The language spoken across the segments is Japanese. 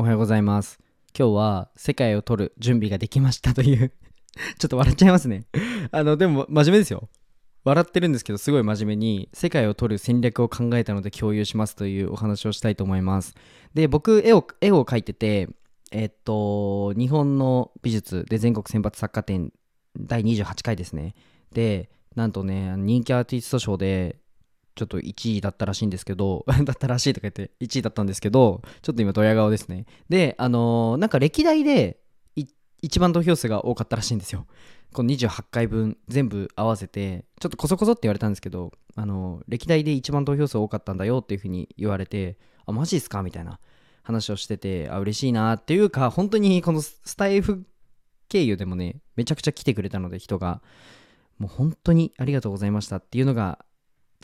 おはようございます。今日は世界を取る準備ができましたという ちょっと笑っちゃいますね。あの、でも真面目ですよ。笑ってるんですけど、すごい真面目に世界を取る戦略を考えたので共有しますというお話をしたいと思います。で、僕、絵を、絵を描いてて、えっと、日本の美術で全国選抜作家展第28回ですね。で、なんとね、人気アーティスト賞で、ちょっと1位だったらしいんですけど、だったらしいとか言って1位だったんですけど、ちょっと今ドヤ顔ですね。で、あのーなんか歴代で一番投票数が多かったらしいんですよ。この28回分全部合わせて、ちょっとこそこそって言われたんですけど、あのー歴代で一番投票数多かったんだよっていうふうに言われて、あ、マジっすかみたいな話をしてて、あ、嬉しいなっていうか、本当にこのスタイフ経由でもね、めちゃくちゃ来てくれたので、人が。もう本当にありがとうございましたっていうのが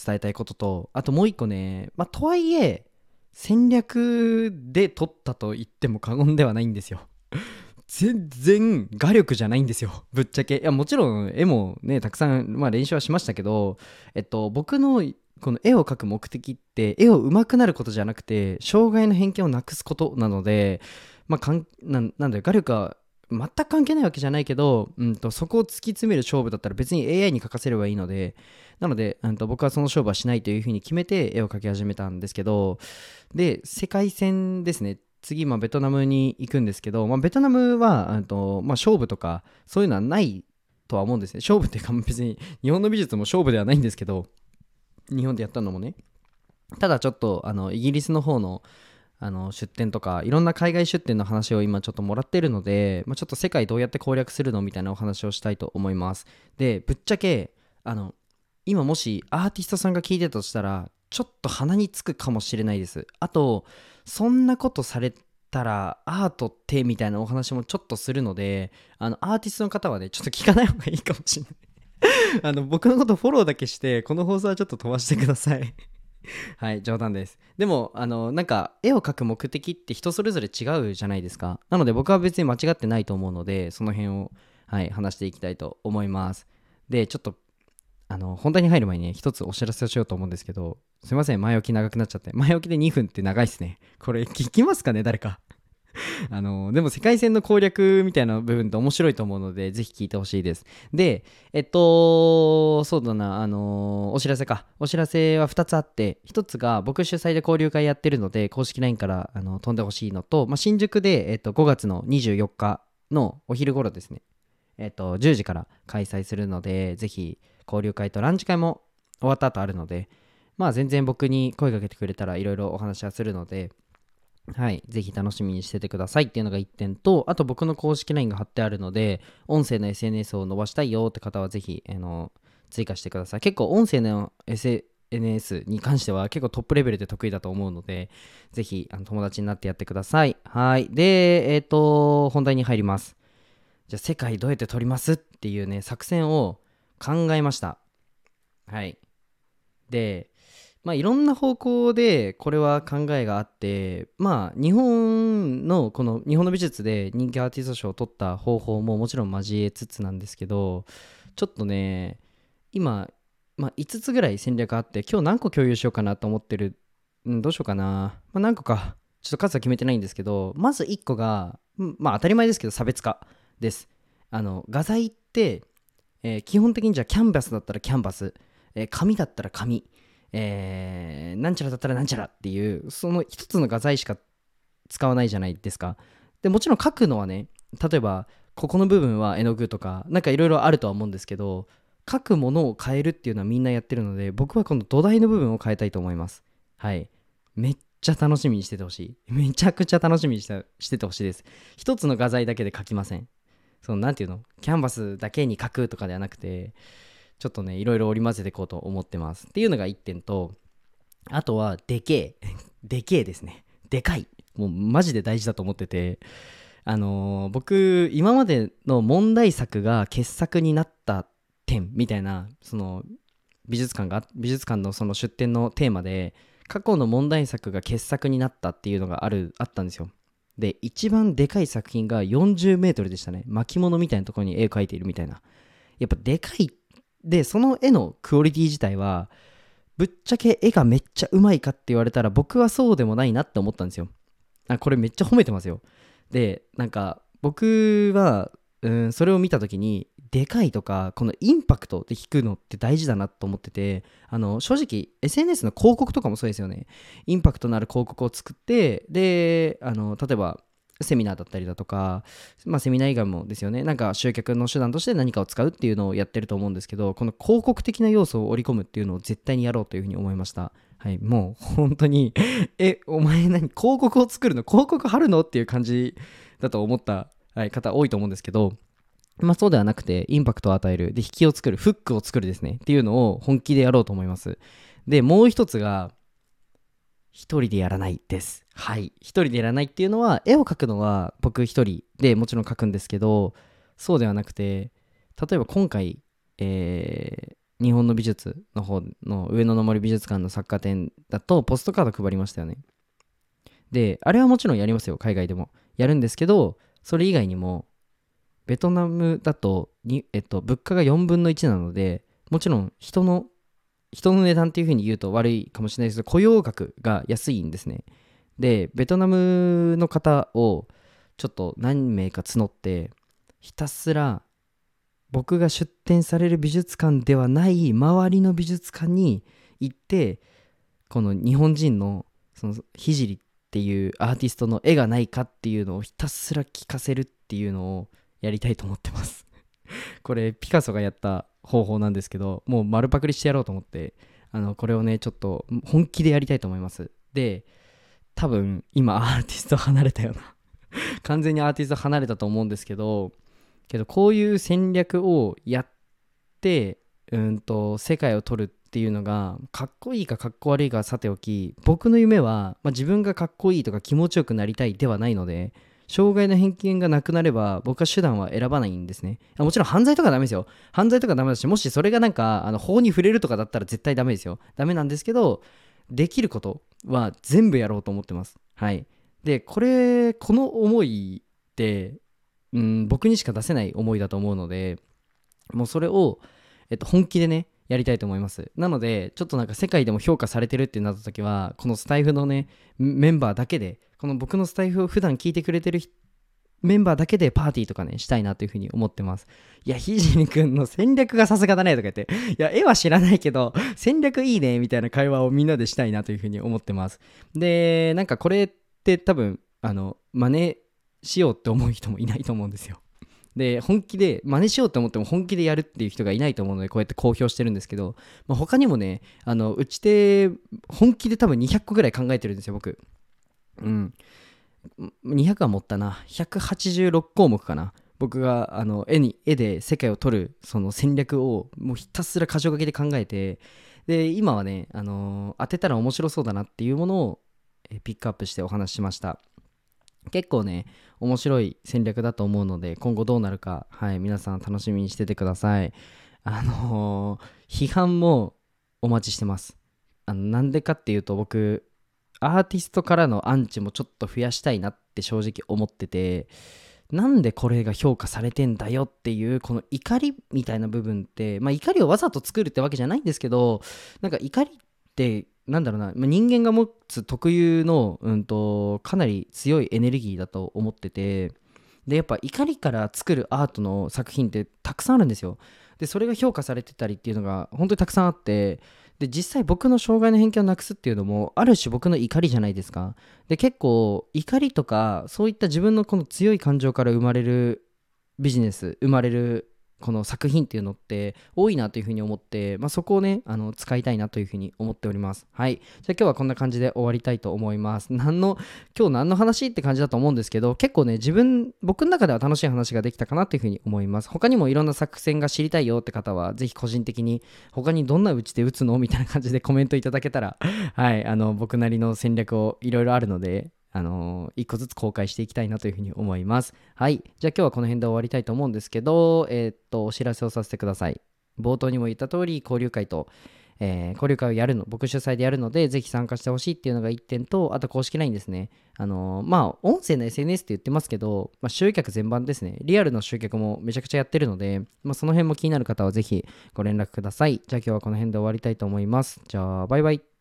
伝えたいことと、あともう一個ね、まあ、とはいえ、戦略で取ったと言っても過言ではないんですよ。全然画力じゃないんですよ。ぶっちゃけ。いや、もちろん絵もね、たくさん、まあ、練習はしましたけど、えっと、僕のこの絵を描く目的って、絵を上手くなることじゃなくて、障害の偏見をなくすことなので、まあ、かんななんだよ、画力は全く関係ないわけじゃないけど、うん、とそこを突き詰める勝負だったら別に AI に書かせればいいので、なので、うん、と僕はその勝負はしないというふうに決めて絵を描き始めたんですけど、で、世界戦ですね。次、まあ、ベトナムに行くんですけど、まあ、ベトナムは、うんとまあ、勝負とかそういうのはないとは思うんですね。勝負っていうか別に日本の美術も勝負ではないんですけど、日本でやったのもね。ただちょっとあのイギリスの方のあの出店とかいろんな海外出店の話を今ちょっともらってるので、まあ、ちょっと世界どうやって攻略するのみたいなお話をしたいと思います。でぶっちゃけあの今もしアーティストさんが聞いてたとしたらちょっと鼻につくかもしれないです。あとそんなことされたらアートってみたいなお話もちょっとするのであのアーティストの方はねちょっと聞かない方がいいかもしれない。あの僕のことフォローだけしてこの放送はちょっと飛ばしてください。はい、冗談です。でも、あの、なんか、絵を描く目的って人それぞれ違うじゃないですか。なので、僕は別に間違ってないと思うので、その辺を、はい、話していきたいと思います。で、ちょっと、あの、本題に入る前にね、一つお知らせをしようと思うんですけど、すいません、前置き長くなっちゃって。前置きで2分って長いっすね。これ、聞きますかね、誰か。あのでも世界戦の攻略みたいな部分って面白いと思うのでぜひ聞いてほしいです。でえっとそうだなあのお知らせか。お知らせは2つあって1つが僕主催で交流会やってるので公式 LINE からあの飛んでほしいのと、まあ、新宿で、えっと、5月の24日のお昼頃ですね。えっと10時から開催するのでぜひ交流会とランチ会も終わった後あるのでまあ全然僕に声かけてくれたらいろいろお話はするのではい。ぜひ楽しみにしててくださいっていうのが1点と、あと僕の公式 LINE が貼ってあるので、音声の SNS を伸ばしたいよって方はぜひ、あの、追加してください。結構音声の SNS に関しては結構トップレベルで得意だと思うので、ぜひあの友達になってやってください。はい。で、えっ、と、本題に入ります。じゃあ世界どうやって取りますっていうね、作戦を考えました。はい。で、まあ、いろんな方向でこれは考えがあってまあ日本のこの日本の美術で人気アーティスト賞を取った方法ももちろん交えつつなんですけどちょっとね今、まあ、5つぐらい戦略あって今日何個共有しようかなと思ってる、うん、どうしようかな、まあ、何個かちょっと数は決めてないんですけどまず1個がまあ当たり前ですけど差別化です。あの画材って、えー基本的にじゃあキャンバスだったらキャンバス、えー紙だったら紙。えーなんちゃらだったらなんちゃらっていうその一つの画材しか使わないじゃないですか。でもちろん書くのはね例えばここの部分は絵の具とかなんかいろいろあるとは思うんですけど書くものを変えるっていうのはみんなやってるので僕はこの土台の部分を変えたいと思います。はい。めっちゃ楽しみにしててほしい。めちゃくちゃ楽しみにしてしててほしいです。一つの画材だけで書きません。そのなんていうの？キャンバスだけに書くとかではなくてちょっとねいろいろ織り交ぜていこうと思ってます。っていうのが1点とあとはでけえ。でけえですね。でかい。もうマジで大事だと思ってて。あのー僕今までの問題作が傑作になった点みたいなその美術館が美術館のその出展のテーマで過去の問題作が傑作になったっていうのがあるあったんですよ。で一番でかい作品が40メートルでしたね。巻物みたいなところに絵を描いているみたいな。やっぱでかいでその絵のクオリティ自体はぶっちゃけ絵がめっちゃうまいかって言われたら僕はそうでもないなって思ったんですよ。あこれめっちゃ褒めてますよ。でなんか僕はうんそれを見た時にでかいとかこのインパクトで聞くのって大事だなと思っててあの正直 SNS の広告とかもそうですよね。インパクトのある広告を作ってであの例えばセミナーだったりだとか、まあ、セミナー以外もですよねなんか集客の手段として何かを使うっていうのをやってると思うんですけどこの広告的な要素を織り込むっていうのを絶対にやろうというふうに思いましたはいもう本当に えお前何？広告を作るの？広告貼るの？っていう感じだと思った、はい、方多いと思うんですけどまあそうではなくて、インパクトを与える。で、引きを作る。フックを作るですね。っていうのを本気でやろうと思います。で、もう一つが、一人でやらないです。はい。一人でやらないっていうのは、絵を描くのは僕一人でもちろん描くんですけど、そうではなくて、例えば今回、えー、日本の美術の方の上野の森美術館の作家展だとポストカード配りましたよね。で、あれはもちろんやりますよ、海外でも。やるんですけど、それ以外にも、ベトナムだとに、えっと、物価が4分の1なので、もちろん人の、人の値段っていうふうに言うと悪いかもしれないですけど、雇用額が安いんですね。で、ベトナムの方をちょっと何名か募って、ひたすら僕が出展される美術館ではない周りの美術館に行ってこの日本人のその聖っていうアーティストの絵がないかっていうのをひたすら聞かせるっていうのをやりたいと思ってますこれピカソがやった方法なんですけどもう丸パクリしてやろうと思ってあのこれをねちょっと本気でやりたいと思います。で多分今アーティスト離れたよな 完全にアーティスト離れたと思うんですけどけどこういう戦略をやってうんと世界を取るっていうのがかっこいいかかっこ悪いかさておき僕の夢は、まあ、自分がかっこいいとか気持ちよくなりたいではないので障害の偏見がなくなれば僕は手段は選ばないんですね。もちろん犯罪とかダメですよ。犯罪とかダメだしもしそれがなんかあの法に触れるとかだったら絶対ダメですよ。ダメなんですけどできることは全部やろうと思ってます。はい。でこれこの思いってうん僕にしか出せない思いだと思うのでもうそれを、えっと、本気でねやりたいと思いますなのでちょっとなんか世界でも評価されてるってなった時はこのスタイフのねメンバーだけでこの僕のスタイフを普段聞いてくれてるメンバーだけでパーティーとかね、したいなというふうに思ってます。いや、ひじりくんの戦略がさすがだねとか言って、いや、絵は知らないけど、戦略いいねみたいな会話をみんなでしたいなというふうに思ってます。で、なんかこれって多分、あの、真似しようって思う人もいないと思うんですよ。で、本気で、真似しようと思っても本気でやるっていう人がいないと思うので、こうやって公表してるんですけど、まあ、他にもね、あの、うちで、本気で多分200個ぐらい考えてるんですよ、僕。うん。200は持ったな。186項目かな。僕があの絵に絵で世界を撮るその戦略をもうひたすら箇条書きで考えてで今はね、あのー、当てたら面白そうだなっていうものをピックアップしてお話ししました結構ね面白い戦略だと思うので今後どうなるかはい皆さん楽しみにしててください。あのー、批判もお待ちしてます。あのなんでかっていうと僕アーティストからのアンチもちょっと増やしたいなって正直思っててなんでこれが評価されてんだよっていうこの怒りみたいな部分ってまあ怒りをわざと作るってわけじゃないんですけどなんか怒りってなんだろうな、ま、人間が持つ特有の、うんと、かなり強いエネルギーだと思っててでやっぱ怒りから作るアートの作品ってたくさんあるんですよ。でそれが評価されてたりっていうのが本当にたくさんあってで実際僕の障害の偏見をなくすっていうのもある種僕の怒りじゃないですか。で結構怒りとかそういった自分のこの強い感情から生まれるビジネス生まれるこの作品っていうのって多いなというふうに思って、まあ、そこをねあの使いたいなというふうに思っております。はい。じゃあ今日はこんな感じで終わりたいと思います。何の今日何の話って感じだと思うんですけど結構ね自分僕の中では楽しい話ができたかなというふうに思います。他にもいろんな作戦が知りたいよって方はぜひ個人的に他にどんなうちで打つの？みたいな感じでコメントいただけたらはい。あの僕なりの戦略をいろいろあるのであのー、一個ずつ公開していきたいなというふうに思います。はい。じゃあ今日はこの辺で終わりたいと思うんですけど、えー、っと、お知らせをさせてください。冒頭にも言った通り、交流会と、えー、交流会をやるの、僕主催でやるので、ぜひ参加してほしいっていうのが1点と、あと公式 LINE ですね。あのー、まあ、音声の SNS って言ってますけど、まあ、集客全般ですね。リアルの集客もめちゃくちゃやってるので、まあ、その辺も気になる方はぜひご連絡ください。じゃあ今日はこの辺で終わりたいと思います。じゃあ、バイバイ。